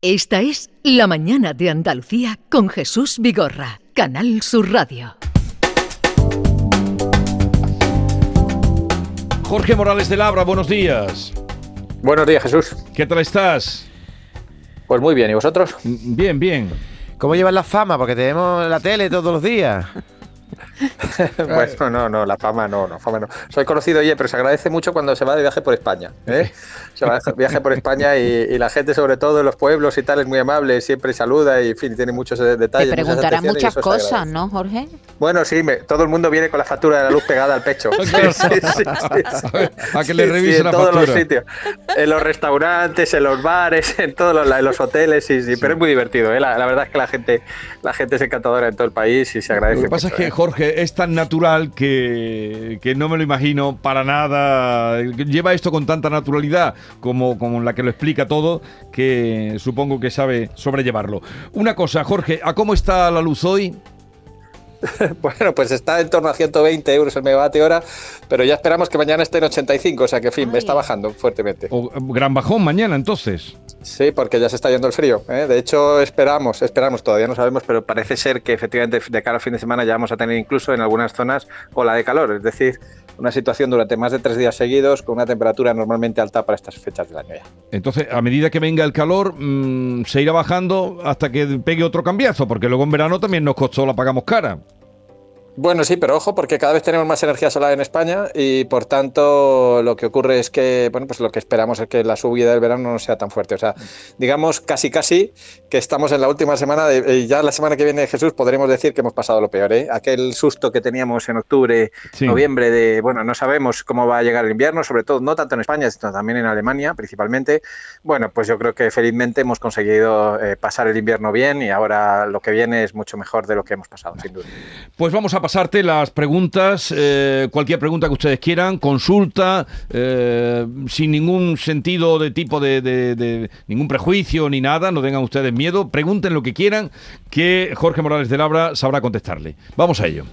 Esta es La Mañana de Andalucía con Jesús Vigorra, Canal Sur Radio. Jorge Morales de Labra, buenos días. Buenos días, Jesús. ¿Qué tal estás? Pues muy bien, ¿y vosotros? Bien, bien. ¿Cómo llevas la fama? Porque tenemos la tele todos los días. bueno, no, no, la fama no, no, fama no. Soy conocido, oye, pero se agradece mucho cuando se va de viaje por España. ¿eh? Se va de viaje por España y, la gente, sobre todo en los pueblos y tal, es muy amable, siempre saluda y, en fin, tiene muchos detalles. Te preguntará muchas cosas, ¿no, Jorge? Bueno, sí, todo el mundo viene con la factura de la luz pegada al pecho. a que le revisen la factura. En todos los sitios. En los restaurantes, en los bares, en todos los, en los hoteles, sí, sí, pero es muy divertido. ¿eh? La, verdad es que la gente, la gente es encantadora en todo el país y se agradece. Lo que pasa es que, ¿eh? Jorge, es tan natural que, que, no me lo imagino para nada. Lleva esto con tanta naturalidad como, como la que lo explica todo, que supongo que sabe sobrellevarlo. Una cosa, Jorge, ¿a cómo está la luz hoy? bueno, pues está en torno a 120 euros el megavatio hora, pero ya esperamos que mañana esté en 85, o sea que, en fin, me está bajando fuertemente. O, gran bajón mañana, entonces. Sí, porque ya se está yendo el frío. ¿eh? De hecho, esperamos, esperamos, todavía no sabemos, pero parece ser que efectivamente de cara al fin de semana ya vamos a tener incluso en algunas zonas ola de calor, es decir, una situación durante más de tres días seguidos con una temperatura normalmente alta para estas fechas del año ya. Entonces, a medida que venga el calor, mmm, se irá bajando hasta que pegue otro cambiazo, porque luego en verano también nos costó, la pagamos cara. Bueno, sí, pero ojo, porque cada vez tenemos más energía solar en España y por tanto lo que ocurre es que, bueno, pues lo que esperamos es que la subida del verano no sea tan fuerte. O sea, digamos casi casi que estamos en la última semana de, y ya la semana que viene Jesús podremos decir que hemos pasado lo peor, ¿eh? Aquel susto que teníamos en octubre, sí. noviembre de, bueno, no sabemos cómo va a llegar el invierno, sobre todo no tanto en España, sino también en Alemania principalmente. Bueno, pues yo creo que felizmente hemos conseguido eh, pasar el invierno bien y ahora lo que viene es mucho mejor de lo que hemos pasado, sin duda. Pues vamos a pasarte las preguntas, eh, cualquier pregunta que ustedes quieran, consulta, eh, sin ningún sentido de tipo de, ningún prejuicio ni nada, no tengan ustedes miedo, pregunten lo que quieran, que Jorge Morales de Labra sabrá contestarle. Vamos a ello.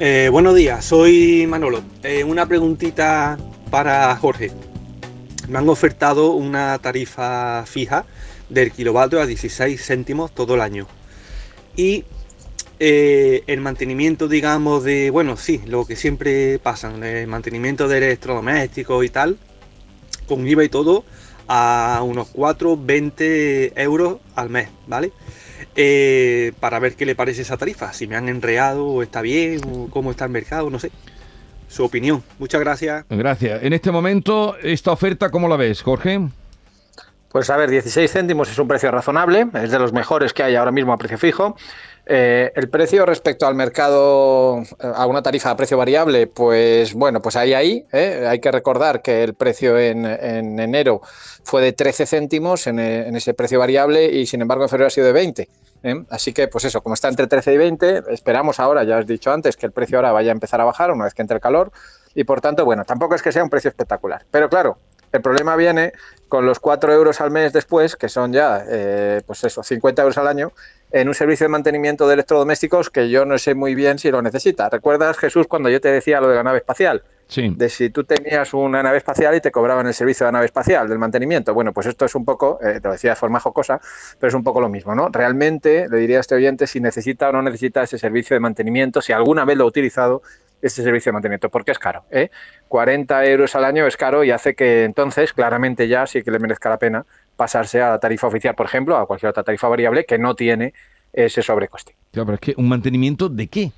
Eh, buenos días, soy Manolo. una preguntita para Jorge. Me han ofertado una tarifa fija del kilovatio a 16 céntimos todo el año. Y eh, el mantenimiento, digamos, de, bueno, sí, lo que siempre pasa, el mantenimiento de electrodomésticos y tal, con IVA y todo, a unos 4, 20 euros al mes, ¿vale? Eh, para ver qué le parece esa tarifa, si me han enreado o está bien, o cómo está el mercado, no sé. Su opinión. Muchas gracias. Gracias. En este momento, esta oferta, ¿cómo la ves, Jorge? Pues a ver, 16 céntimos es un precio razonable, es de los mejores que hay ahora mismo a precio fijo. Eh, el precio respecto al mercado, a una tarifa a precio variable, pues bueno, pues ahí, ahí. ¿eh? Hay que recordar que el precio en, en enero fue de 13 céntimos en, ese precio variable y sin embargo en febrero ha sido de 20. ¿eh? Así que, pues eso, como está entre 13 y 20, esperamos ahora, ya os he dicho antes, que el precio ahora vaya a empezar a bajar una vez que entre el calor y por tanto, bueno, tampoco es que sea un precio espectacular. Pero claro, el problema viene con los 4 euros al mes después, que son ya, eh, pues eso, 50 euros al año, en un servicio de mantenimiento de electrodomésticos que yo no sé muy bien si lo necesita. ¿Recuerdas, Jesús, cuando yo te decía lo de la nave espacial? Sí. De si tú tenías una nave espacial y te cobraban el servicio de la nave espacial, del mantenimiento. Bueno, pues esto es un poco, eh, te lo decía de forma jocosa, pero es un poco lo mismo, ¿no? Realmente le diría a este oyente si necesita o no necesita ese servicio de mantenimiento, si alguna vez lo ha utilizado ese servicio de mantenimiento, porque es caro. ¿eh? 40 euros al año es caro y hace que entonces claramente ya sí que le merezca la pena pasarse a la tarifa oficial, por ejemplo, a cualquier otra tarifa variable que no tiene ese sobrecoste. Claro, pero es que un mantenimiento de qué?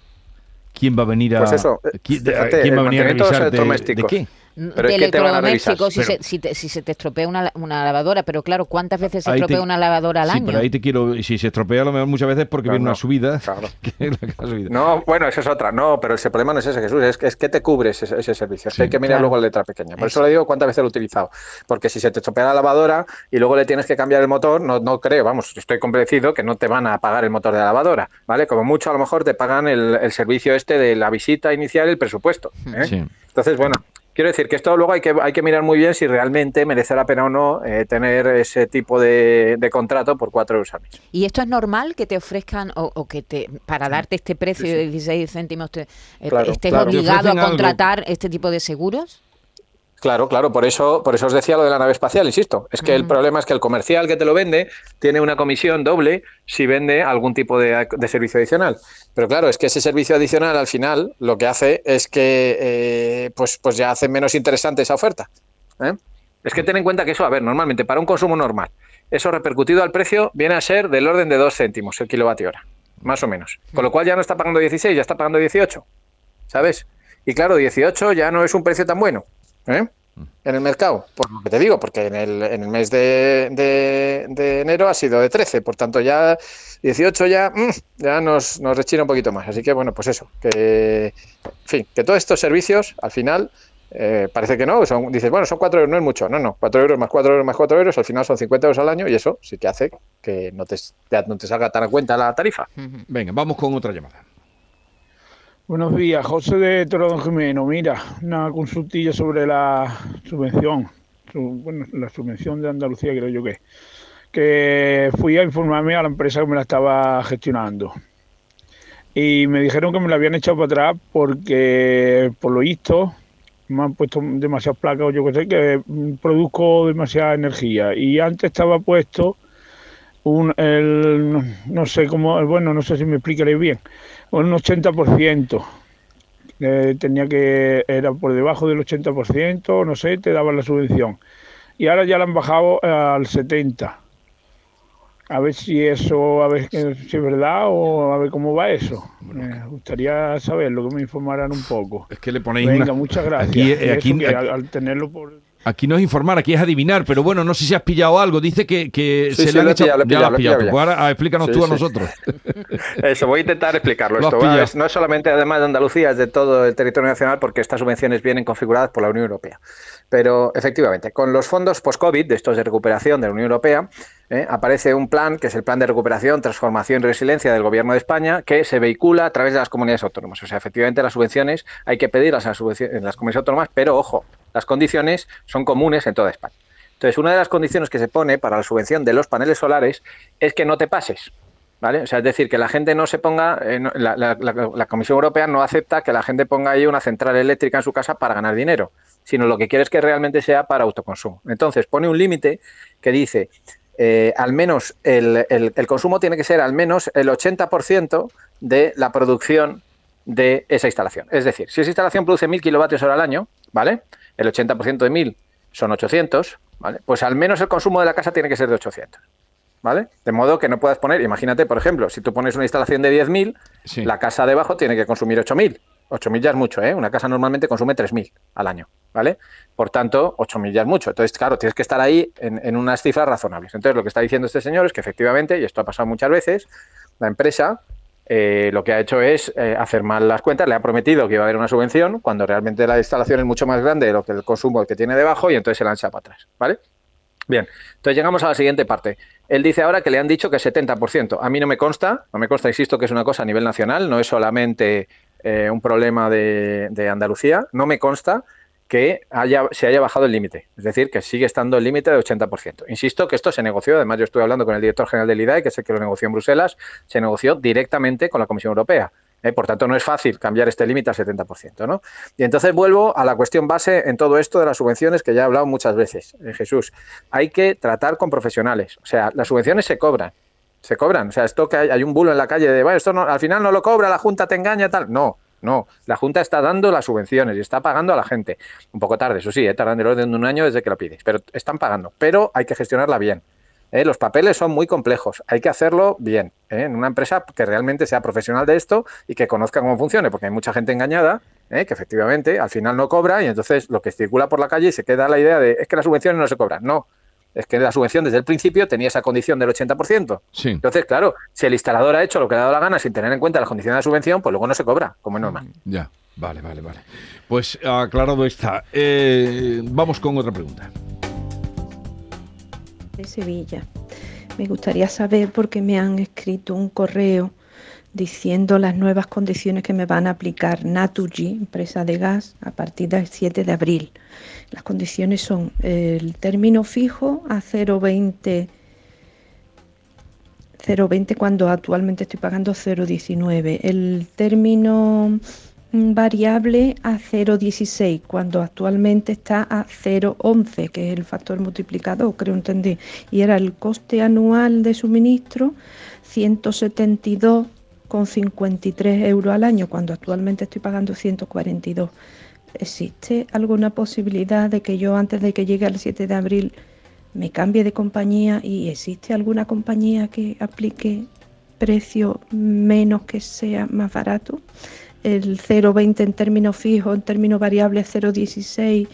¿Quién va a venir a, pues eso, ¿quién, fíjate, ¿quién va a, venir a revisar de, de, qué? Pero de electrodomésticos, si, se, si, te, si, se te estropea una, una, lavadora, pero claro, ¿cuántas veces se estropea te, una lavadora al sí, año? pero ahí te quiero, y si se estropea a lo mejor muchas veces porque claro, viene no, una subida. Claro. Que es la subida. No, bueno, esa es otra, no, pero ese problema no es ese, Jesús, es que, es que te cubre ese, ese servicio, hay que mirar claro. luego la letra pequeña. Por eso. eso le digo cuántas veces lo he utilizado, porque si se te estropea la lavadora y luego le tienes que cambiar el motor, no, no creo, vamos, estoy convencido que no te van a pagar el motor de la lavadora, ¿vale? Como mucho a lo mejor te pagan el, el servicio este de la visita inicial y el presupuesto. ¿eh? Sí. Entonces, bueno, Quiero decir que esto luego hay que, hay que mirar muy bien si realmente merece la pena o no eh, tener ese tipo de, de, contrato por cuatro euros al mes. ¿Y esto es normal que te ofrezcan o, o que te para darte este precio sí, sí. de 16 céntimos te, eh, claro, estés claro. obligado a algo. contratar este tipo de seguros? Claro, claro, por eso, por eso os decía lo de la nave espacial, insisto. Es que el problema es que el comercial que te lo vende tiene una comisión doble si vende algún tipo de, servicio adicional. Pero claro, es que ese servicio adicional al final lo que hace es que eh, pues, pues ya hace menos interesante esa oferta. ¿eh? Es que ten en cuenta que eso, a ver, normalmente para un consumo normal, eso repercutido al precio viene a ser del orden de 2 céntimos el kilovatio hora, más o menos. Con lo cual ya no está pagando 16, ya está pagando 18, ¿sabes? Y claro, 18 ya no es un precio tan bueno. ¿Eh? en el mercado, por lo que te digo, porque en el, en el mes de, de, enero ha sido de 13, por tanto ya 18 ya, mm, ya nos, nos rechina un poquito más. Así que bueno, pues eso, que, en fin, que todos estos servicios al final eh, parece que no, son, dices, bueno, son 4 euros, no es mucho, no, no, 4 euros más 4 euros más 4 euros, al final son 50 euros al año y eso sí que hace que no te, no te salga tan a cuenta la tarifa. Venga, vamos con otra llamada. Buenos días, José de Torodón Jimeno. Mira, una consultilla sobre la subvención, bueno, la subvención de Andalucía creo yo que que fui a informarme a la empresa que me la estaba gestionando. Y me dijeron que me la habían echado para atrás porque por lo visto me han puesto demasiadas placas o yo que sé que produzco demasiada energía. Y antes estaba puesto un el no sé cómo bueno no sé si me explicaré bien un 80%. Eh, tenía que, era por debajo del 80%, no sé, te daban la subvención. Y ahora ya la han bajado al 70%. A ver si eso, a ver si es verdad o a ver cómo va eso. Me gustaría saberlo, que me informaran un poco. Es que le ponéis Venga, muchas gracias. Aquí, al tenerlo por Aquí no es informar, aquí es adivinar, pero bueno, no sé si has pillado algo. Dice que, se le han echado. ya lo has pillado. Pues ahora explícanos tú a nosotros. Eso, voy a intentar explicarlo. Esto no es solamente además de Andalucía, es de todo el territorio nacional, porque estas subvenciones vienen configuradas por la Unión Europea. Pero efectivamente, con los fondos post-COVID, de estos de recuperación de la Unión Europea, ¿eh? aparece un plan, que es el Plan de Recuperación, Transformación y Resiliencia del Gobierno de España, que se vehicula a través de las comunidades autónomas. O sea, efectivamente las subvenciones hay que pedirlas las en las comunidades autónomas, pero ojo, las condiciones son comunes en toda España. Entonces, una de las condiciones que se pone para la subvención de los paneles solares es que no te pases. ¿Vale? O sea, es decir, que la gente no se ponga, eh, la, Comisión Europea no acepta que la gente ponga ahí una central eléctrica en su casa para ganar dinero, sino lo que quiere es que realmente sea para autoconsumo. Entonces, pone un límite que dice eh, al menos el, consumo tiene que ser al menos el 80% de la producción de esa instalación. Es decir, si esa instalación produce 1.000 kilovatios hora al año, ¿vale? El 80% de 1.000 son 800, ¿vale? Pues al menos el consumo de la casa tiene que ser de 800. ¿Vale? De modo que no puedas poner, imagínate, por ejemplo, si tú pones una instalación de 10.000, la casa debajo tiene que consumir 8.000. 8.000 ya es mucho, ¿eh? Una casa normalmente consume 3.000 al año, ¿vale? Por tanto, 8.000 ya es mucho. Entonces, claro, tienes que estar ahí en, unas cifras razonables. Entonces, lo que está diciendo este señor es que efectivamente, y esto ha pasado muchas veces, la empresa eh, lo que ha hecho es eh, hacer mal las cuentas, le ha prometido que iba a haber una subvención, cuando realmente la instalación es mucho más grande de lo que el consumo que tiene debajo, y entonces se lanza para atrás, ¿vale? Bien, entonces llegamos a la siguiente parte. Él dice ahora que le han dicho que 70%. A mí no me consta, no me consta, insisto, que es una cosa a nivel nacional, no es solamente eh, un problema de, Andalucía, no me consta que haya, se haya bajado el límite, es decir, que sigue estando el límite de 80%. Insisto que esto se negoció, además yo estuve hablando con el director general del IDAE, que es el que lo negoció en Bruselas, se negoció directamente con la Comisión Europea. ¿eh? por tanto, no es fácil cambiar este límite al 70%. ¿no? Y entonces vuelvo a la cuestión base en todo esto de las subvenciones que ya he hablado muchas veces, eh, Jesús. Hay que tratar con profesionales. O sea, las subvenciones se cobran se cobran. O sea, esto que hay, un bulo en la calle de, bueno, esto no, al final no lo cobra, la Junta te engaña, tal. No, no. La Junta está dando las subvenciones y está pagando a la gente. Un poco tarde, eso sí, ¿eh? tardan el orden de un año desde que lo pides, pero están pagando. Pero hay que gestionarla bien. ¿eh? Los papeles son muy complejos, hay que hacerlo bien, ¿eh? en una empresa que realmente sea profesional de esto y que conozca cómo funcione, porque hay mucha gente engañada ¿eh? que efectivamente al final no cobra y entonces lo que circula por la calle se queda la idea de es que las subvenciones no se cobran. No, es que la subvención desde el principio tenía esa condición del 80%. Sí. Entonces, claro, si el instalador ha hecho lo que le ha dado la gana sin tener en cuenta las condiciones de la subvención, pues luego no se cobra, como es normal. Mm, ya, vale, vale, vale. Pues aclarado está. Eh, vamos con otra pregunta. De Sevilla. Me gustaría saber por qué me han escrito un correo diciendo las nuevas condiciones que me van a aplicar Naturgy, empresa de gas, a partir del 7 de abril. Las condiciones son el término fijo a 0,20 0,20 cuando actualmente estoy pagando 0,19. El término variable a 0,16 cuando actualmente está a 0,11, que es el factor multiplicador, creo entender. Y era el coste anual de suministro 172,53 euros al año, cuando actualmente estoy pagando 142. ¿Existe alguna posibilidad de que yo antes de que llegue el 7 de abril me cambie de compañía y existe alguna compañía que aplique precio menos que sea más barato? El 0,20 en términos fijos, en términos variables 0,16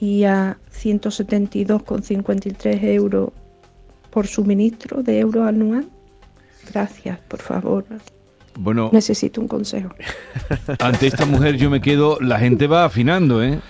y a 172,53 euros por suministro de euros anual. Gracias, por favor. Bueno, necesito un consejo. Ante esta mujer yo me quedo, la gente va afinando, ¿eh?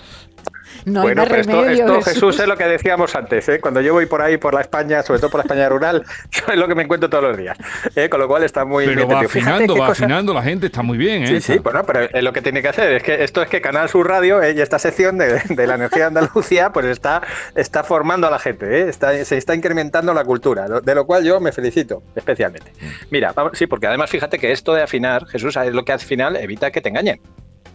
Bueno, esto, Jesús. es lo que decíamos antes, ¿eh? cuando yo voy por ahí, por la España, sobre todo por la España rural, es lo que me encuentro todos los días, ¿eh? con lo cual está muy Pero va afinando, va afinando la gente, está muy bien. ¿eh? Sí, sí, bueno, pero es lo que tiene que hacer, es que esto es que Canal Sur Radio ¿eh? y esta sección de, la energía de Andalucía, pues está, está formando a la gente, ¿eh? está, se está incrementando la cultura, de lo cual yo me felicito especialmente. Mira, sí, porque además fíjate que esto de afinar, Jesús, es lo que al final evita que te engañen.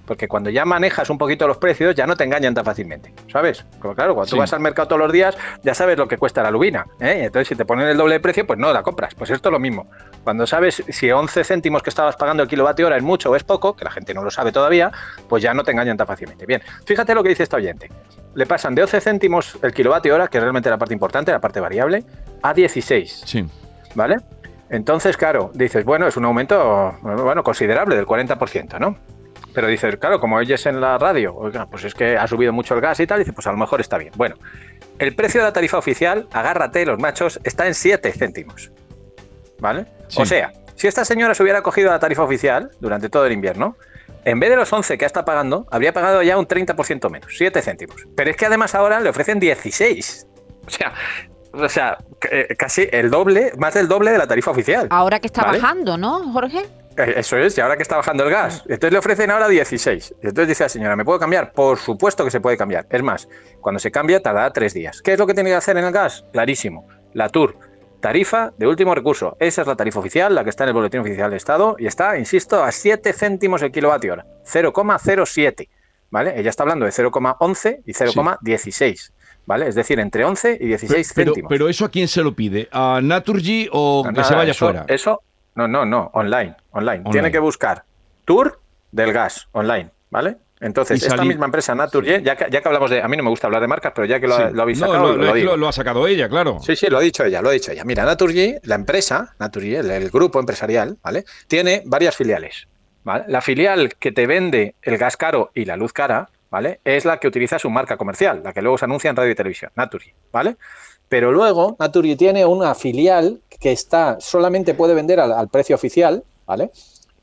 Porque cuando ya manejas un poquito los precios, ya no te engañan tan fácilmente, ¿sabes? Como claro, cuando tú vas al mercado todos los días, ya sabes lo que cuesta la lubina. ¿eh? Entonces, si te ponen el doble de precio, pues no la compras. Pues esto es lo mismo. Cuando sabes si 11 céntimos que estabas pagando el kilovatio hora es mucho o es poco, que la gente no lo sabe todavía, pues ya no te engañan tan fácilmente. Bien, fíjate lo que dice esta oyente. Le pasan de 11 céntimos el kilovatio hora, que es realmente la parte importante, la parte variable, a 16. Sí. ¿Vale? Entonces, claro, dices, bueno, es un aumento bueno, considerable del 40%, ¿no? Pero dices, claro, como oyes en la radio, oiga, pues es que ha subido mucho el gas y tal, dice, pues a lo mejor está bien. Bueno, el precio de la tarifa oficial, agárrate los machos, está en 7 céntimos. ¿Vale? O sea, si esta señora se hubiera cogido la tarifa oficial durante todo el invierno, en vez de los 11 que está pagando, habría pagado ya un 30% menos, 7 céntimos. Pero es que además ahora le ofrecen 16. O sea, o sea, eh, casi el doble, más del doble de la tarifa oficial. Ahora que está bajando, ¿no, Jorge? Eh, eso es, y ahora que está bajando el gas. Entonces le ofrecen ahora 16. Y entonces dice la señora, ¿me puedo cambiar? Por supuesto que se puede cambiar. Es más, cuando se cambia tardará tres días. ¿Qué es lo que tiene que hacer en el gas? Clarísimo. La TUR, tarifa de último recurso. Esa es la tarifa oficial, la que está en el Boletín Oficial de Estado, y está, insisto, a 7 céntimos el kilovatio hora. 0,07. ¿Vale? Ella está hablando de 0,11 y 0,16. ¿Vale? Es decir, entre 11 y 16 pero, céntimos. Pero, eso a quién se lo pide? ¿A Naturgy o que se vaya fuera? Eso no, no, no, online, online. Tiene que buscar Tour del gas, online, ¿vale? Entonces, esta misma empresa Naturgy, ya que, ya que hablamos de. A mí no me gusta hablar de marcas, pero ya que lo, habéis sacado. Lo, ha sacado ella, claro. Sí, sí, lo ha dicho ella, lo ha dicho ella. Mira, Naturgy, la empresa, Naturgy, el, grupo empresarial, ¿vale? Tiene varias filiales. ¿vale? La filial que te vende el gas caro y la luz cara, ¿vale? Es la que utiliza su marca comercial, la que luego se anuncia en radio y televisión, Naturgy, ¿vale? Pero luego Naturgy tiene una filial que está solamente puede vender al, precio oficial, ¿vale?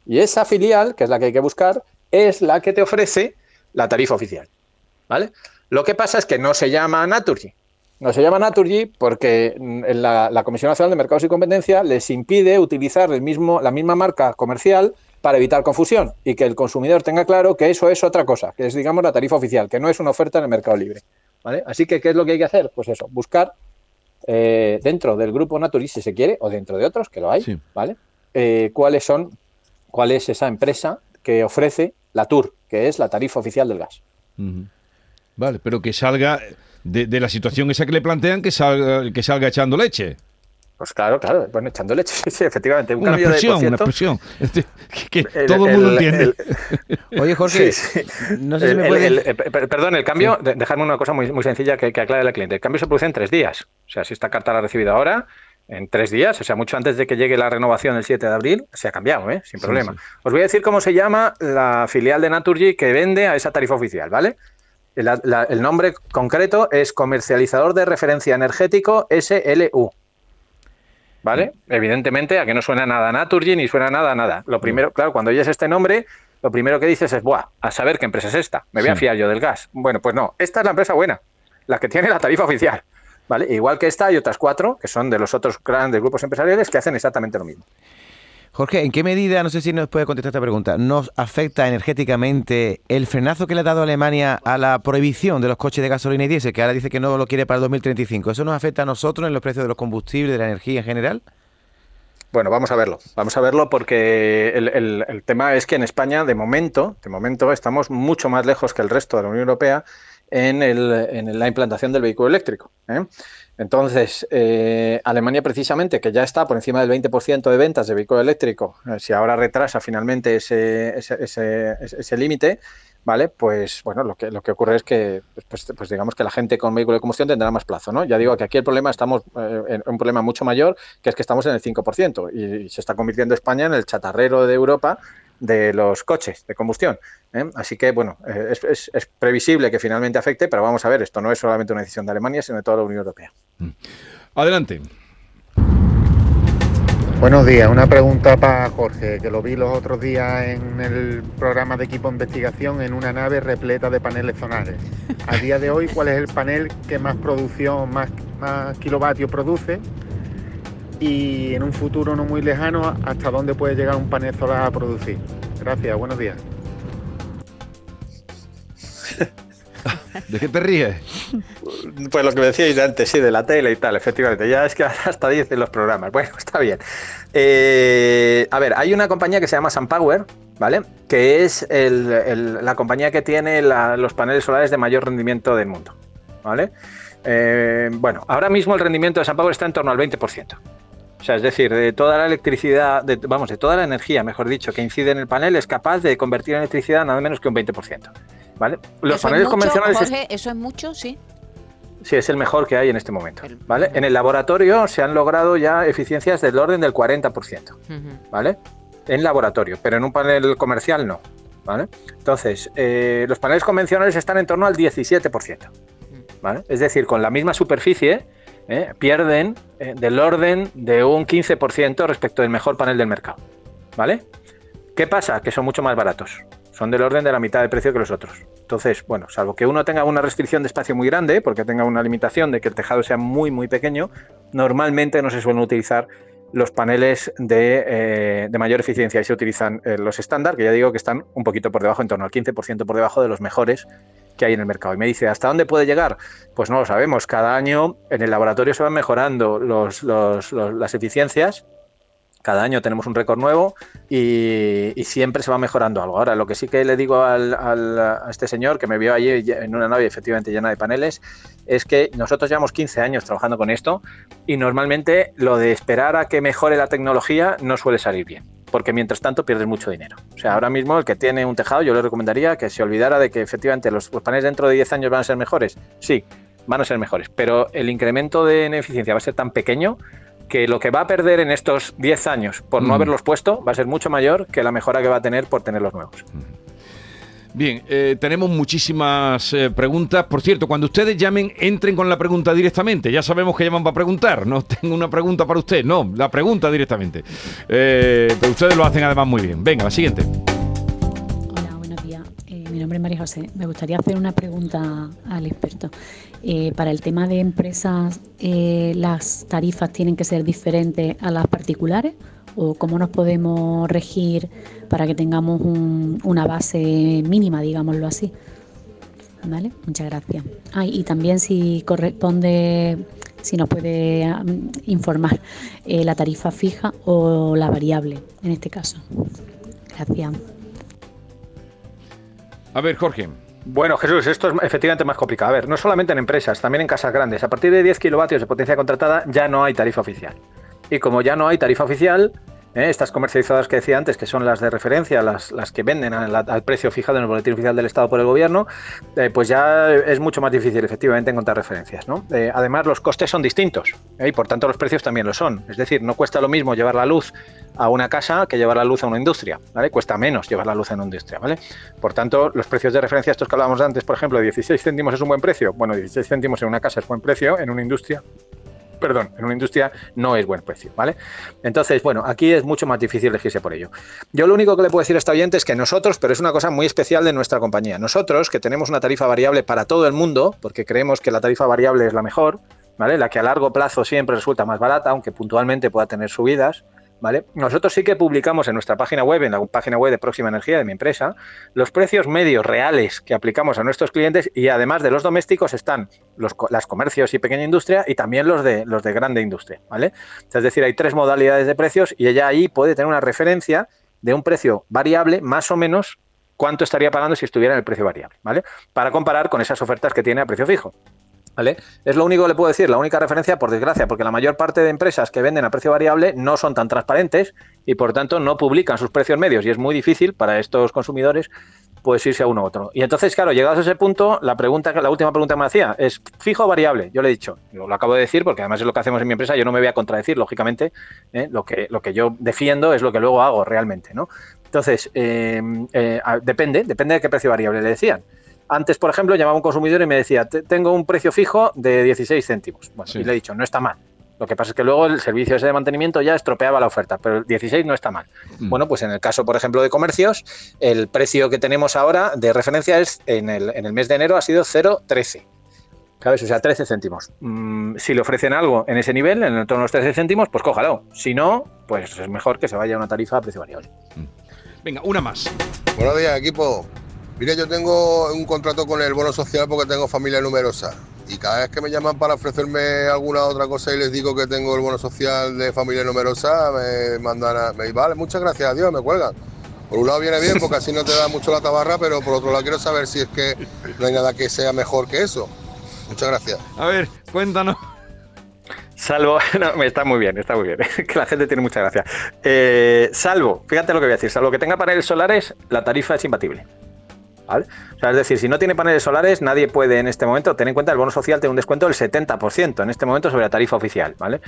Y esa filial, que es la que hay que buscar, es la que te ofrece la tarifa oficial, ¿vale? Lo que pasa es que no se llama Naturgy. No se llama Naturgy porque mm, la, la Comisión Nacional de Mercados y Competencia les impide utilizar el mismo, la misma marca comercial para evitar confusión y que el consumidor tenga claro que eso es otra cosa, que es, digamos, la tarifa oficial, que no es una oferta en el mercado libre. ¿vale? Así que, ¿qué es lo que hay que hacer? Pues eso, buscar eh, dentro del grupo Naturis, si se quiere, o dentro de otros, que lo hay, ¿vale? Eh, cuáles son, cuál es esa empresa que ofrece la TUR, que es la tarifa oficial del gas. Vale, pero que salga de, la situación esa que le plantean, que salga, que salga echando leche. Pues claro, claro, bueno, echando leche, sí, efectivamente. una expresión, una expresión. Este, que, todo el mundo entiende. Oye, Jorge, no sé si me puede... perdón, el cambio, dejadme una cosa muy, muy sencilla que, que aclare al cliente. El cambio se produce en tres días. O sea, si esta carta la ha recibido ahora, en tres días, o sea, mucho antes de que llegue la renovación el 7 de abril, se ha cambiado, ¿eh? sin problema. Os voy a decir cómo se llama la filial de Naturgy que vende a esa tarifa oficial, ¿vale? el nombre concreto es Comercializador de Referencia Energético SLU. ¿Vale? Evidentemente, a que no suena nada Naturgy ni suena nada nada. Lo primero, claro, cuando oyes este nombre, lo primero que dices es, ¡buah! A saber qué empresa es esta. Me voy a fiar yo del gas. Bueno, pues no, esta es la empresa buena, la que tiene la tarifa oficial. ¿Vale? Igual que esta hay otras cuatro, que son de los otros grandes grupos empresariales, que hacen exactamente lo mismo. Jorge, ¿en qué medida, no sé si nos puede contestar esta pregunta, nos afecta energéticamente el frenazo que le ha dado Alemania a la prohibición de los coches de gasolina y diésel, que ahora dice que no lo quiere para el 2035? ¿Eso nos afecta a nosotros en los precios de los combustibles, de la energía en general? Bueno, vamos a verlo. Vamos a verlo porque el, tema es que en España, de momento, de momento, estamos mucho más lejos que el resto de la Unión Europea en, la implantación del vehículo eléctrico. ¿eh? Entonces, eh, Alemania precisamente, que ya está por encima del 20% de ventas de vehículo eléctrico, eh, si ahora retrasa finalmente ese, ese, límite, ¿vale? Pues bueno, lo que, lo que ocurre es que, pues, pues, digamos que la gente con vehículo de combustión tendrá más plazo, ¿no? Ya digo que aquí el problema estamos en un problema mucho mayor, que es que estamos en el 5% y se está convirtiendo España en el chatarrero de Europa de los coches de combustión. ¿eh? Así que, bueno, eh, es, previsible que finalmente afecte, pero vamos a ver, esto no es solamente una decisión de Alemania, sino de toda la Unión Europea. Mm. Adelante. Buenos días, una pregunta para Jorge, que lo vi los otros días en el programa de equipo de investigación en una nave repleta de paneles solares. A día de hoy, ¿cuál es el panel que más producción, más, más kilovatios produce? Y en un futuro no muy lejano hasta dónde puede llegar un panel solar a producir. Gracias, buenos días. ¿De qué te ríes? Pues lo que me decíais antes, sí, de la tele y tal, efectivamente. Ya es que hasta dicen los programas. Bueno, está bien. Eh, a ver, hay una compañía que se llama SunPower, ¿vale? Que es la compañía que tiene los paneles solares de mayor rendimiento del mundo, ¿vale? Eh, bueno, ahora mismo el rendimiento de SunPower está en torno al 20%. O sea, es decir, de toda la electricidad, vamos, de toda la energía, mejor dicho, que incide en el panel, es capaz de convertir en electricidad nada menos que un 20%. ¿Vale? Los paneles convencionales. Jorge, ¿Eso es mucho? Sí. Sí, es el mejor que hay en este momento. ¿vale? En el laboratorio se han logrado ya eficiencias del orden del 40%. ¿Vale? En laboratorio, pero en un panel comercial no. ¿Vale? Entonces, eh, los paneles convencionales están en torno al 17%. ¿Vale? Es decir, con la misma superficie ¿eh? pierden eh, del orden de un 15% respecto del mejor panel del mercado. ¿Vale? ¿Qué pasa? Que son mucho más baratos. Son del orden de la mitad de precio que los otros. Entonces, bueno, salvo que uno tenga una restricción de espacio muy grande, porque tenga una limitación de que el tejado sea muy, muy pequeño, normalmente no se suelen utilizar los paneles de, eh, mayor eficiencia y se utilizan los estándar, que ya digo que están un poquito por debajo, en torno al 15% por debajo de los mejores que hay en el mercado. Y me dice, ¿hasta dónde puede llegar? Pues no lo sabemos. Cada año en el laboratorio se van mejorando las eficiencias. Cada año tenemos un récord nuevo y, siempre se va mejorando algo. Ahora, lo que sí que le digo a este señor que me vio allí en una nave efectivamente llena de paneles es que nosotros llevamos 15 años trabajando con esto y normalmente lo de esperar a que mejore la tecnología no suele salir bien porque mientras tanto pierdes mucho dinero. O sea, ahora mismo el que tiene un tejado, yo le recomendaría que se olvidara de que efectivamente los, paneles dentro de 10 años van a ser mejores. Sí, van a ser mejores, pero el incremento de eficiencia va a ser tan pequeño que lo que va a perder en estos 10 años por no mm. haberlos puesto va a ser mucho mayor que la mejora que va a tener por tener los nuevos. Bien, eh, tenemos muchísimas eh, preguntas. Por cierto, cuando ustedes llamen, entren con la pregunta directamente. Ya sabemos que llaman para preguntar. No tengo una pregunta para usted, no, la pregunta directamente. Eh, pero ustedes lo hacen además muy bien. Venga, la siguiente. Hola, buenos días. mi nombre es María José. Me gustaría hacer una pregunta al experto. Para el tema de empresas, ¿las tarifas tienen que ser diferentes a las particulares? o cómo nos podemos regir para que tengamos una base mínima, digámoslo así. ¿Vale? Muchas gracias. Ah, y también si corresponde, si nos puede informar eh, la tarifa fija o la variable en este caso. Gracias. A ver, Jorge. Bueno, Jesús, esto es efectivamente más complicado. A ver, no solamente en empresas, también en casas grandes. A partir de 10 kilovatios de potencia contratada ya no hay tarifa oficial. Y como ya no hay tarifa oficial, ¿eh? estas comercializadas que decía antes, que son las de referencia, las, las que venden al, precio fijado en el boletín oficial del Estado por el gobierno, eh, pues ya es mucho más difícil efectivamente encontrar referencias. ¿no? Eh, además, los costes son distintos y por tanto los precios también lo son. Es decir, no cuesta lo mismo llevar la luz a una casa que llevar la luz a una industria, ¿vale? Cuesta menos llevar la luz a una industria, ¿vale? Por tanto, los precios de referencia, estos que hablábamos antes, por ejemplo, 16 céntimos es un buen precio. Bueno, 16 céntimos en una casa es buen precio, en una industria perdón, en una industria no es buen precio, ¿vale? Entonces, bueno, aquí es mucho más difícil elegirse por ello. Yo lo único que le puedo decir a este oyente es que nosotros, pero es una cosa muy especial de nuestra compañía, nosotros que tenemos una tarifa variable para todo el mundo, porque creemos que la tarifa variable es la mejor, ¿vale? La que a largo plazo siempre resulta más barata, aunque puntualmente pueda tener subidas, ¿vale? Nosotros sí que publicamos en nuestra página web, en la página web de Próxima Energía de mi empresa, los precios medios reales que aplicamos a nuestros clientes y además de los domésticos están los las comercios y pequeña industria y también los de los de grande industria, ¿vale? Es decir, hay tres modalidades de precios y ella ahí puede tener una referencia de un precio variable más o menos cuánto estaría pagando si estuviera en el precio variable, ¿vale? Para comparar con esas ofertas que tiene a precio fijo. ¿Vale? Es lo único que le puedo decir, la única referencia, por desgracia, porque la mayor parte de empresas que venden a precio variable no son tan transparentes y por tanto no publican sus precios medios y es muy difícil para estos consumidores pues irse a uno u otro. Y entonces, claro, llegados a ese punto, la pregunta, la última pregunta que me hacía es fijo o variable. Yo le he dicho, lo acabo de decir porque además es lo que hacemos en mi empresa, yo no me voy a contradecir, lógicamente, ¿eh? lo, que, lo que yo defiendo es lo que luego hago realmente, ¿no? Entonces, eh, eh, depende, depende de qué precio variable le decían. Antes, por ejemplo, llamaba un consumidor y me decía, tengo un precio fijo de 16 céntimos. Bueno, y le he dicho, no está mal. Lo que pasa es que luego el servicio ese de mantenimiento ya estropeaba la oferta, pero el 16 no está mal. Mm. Bueno, pues en el caso, por ejemplo, de comercios, el precio que tenemos ahora de referencia es en el, en el mes de enero ha sido 0,13. ¿Sabes? O sea, 13 céntimos. Mm, si le ofrecen algo en ese nivel, en torno a los 13 céntimos, pues cójalo. Si no, pues es mejor que se vaya a una tarifa a precio variable. Mm. Venga, una más. Buenos días, equipo. Mire, yo tengo un contrato con el bono social porque tengo familia numerosa. Y cada vez que me llaman para ofrecerme alguna otra cosa y les digo que tengo el bono social de familia numerosa, me mandan a. Me, vale, muchas gracias, adiós, me cuelgan. Por un lado viene bien porque así no te da mucho la tabarra, pero por otro lado quiero saber si es que no hay nada que sea mejor que eso. Muchas gracias. A ver, cuéntanos. Salvo, no, está muy bien, está muy bien, que la gente tiene mucha gracia. Eh, salvo, fíjate lo que voy a decir, salvo que tenga paneles solares, la tarifa es imbatible es decir, si no tiene paneles solares, nadie puede en este momento, tener en cuenta el bono social tiene un descuento del 70% en este momento sobre la tarifa oficial, ¿vale?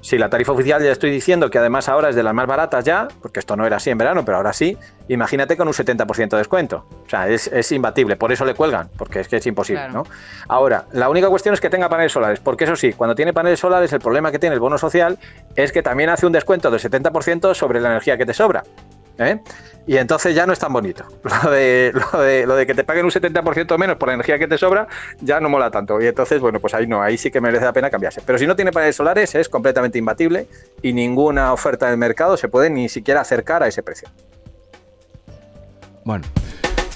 Si la tarifa oficial ya estoy diciendo que además ahora es de las más baratas ya, porque esto no era así en verano, pero ahora sí, imagínate con un 70% de descuento. O sea, es, imbatible, por eso le cuelgan, porque es que es imposible, ¿no? Ahora, la única cuestión es que tenga paneles solares, porque eso sí, cuando tiene paneles solares, el problema que tiene el bono social es que también hace un descuento del 70% sobre la energía que te sobra. ¿Eh? Y entonces ya no es tan bonito. Lo de, lo de, que te paguen un 70% menos por la energía que te sobra ya no mola tanto. Y entonces, bueno, pues ahí no, ahí sí que merece la pena cambiarse. Pero si no tiene paneles solares es completamente imbatible y ninguna oferta del mercado se puede ni siquiera acercar a ese precio. Bueno.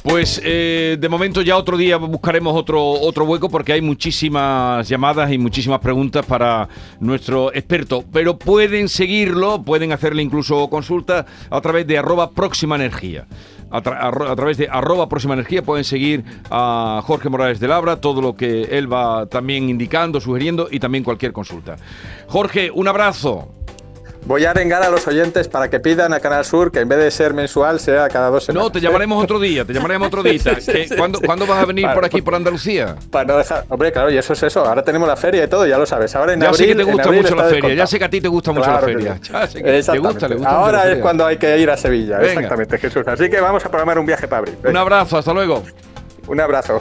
Pues eh, de momento ya otro día buscaremos otro, otro hueco porque hay muchísimas llamadas y muchísimas preguntas para nuestro experto. Pero pueden seguirlo, pueden hacerle incluso consulta a través de arroba próxima energía. A, través de arroba próxima energía pueden seguir a Jorge Morales de Labra, todo lo que él va también indicando, sugiriendo y también cualquier consulta. Jorge, un abrazo. Voy a arengar a los oyentes para que pidan a Canal Sur que en vez de ser mensual sea cada dos semanas. No, te llamaremos otro día, te llamaremos otro día. ¿Cuándo, vas a venir por aquí, por Andalucía? Para no dejar. Hombre, claro, y eso es eso. Ahora tenemos la feria y todo, ya lo sabes. Ahora en ya sé que te gusta mucho la feria, ya sé que a ti te gusta mucho la feria. te gusta, le gusta Ahora es cuando hay que ir a Sevilla, exactamente, Jesús. Así que vamos a programar un viaje para abrir. Un abrazo, hasta luego. Un abrazo.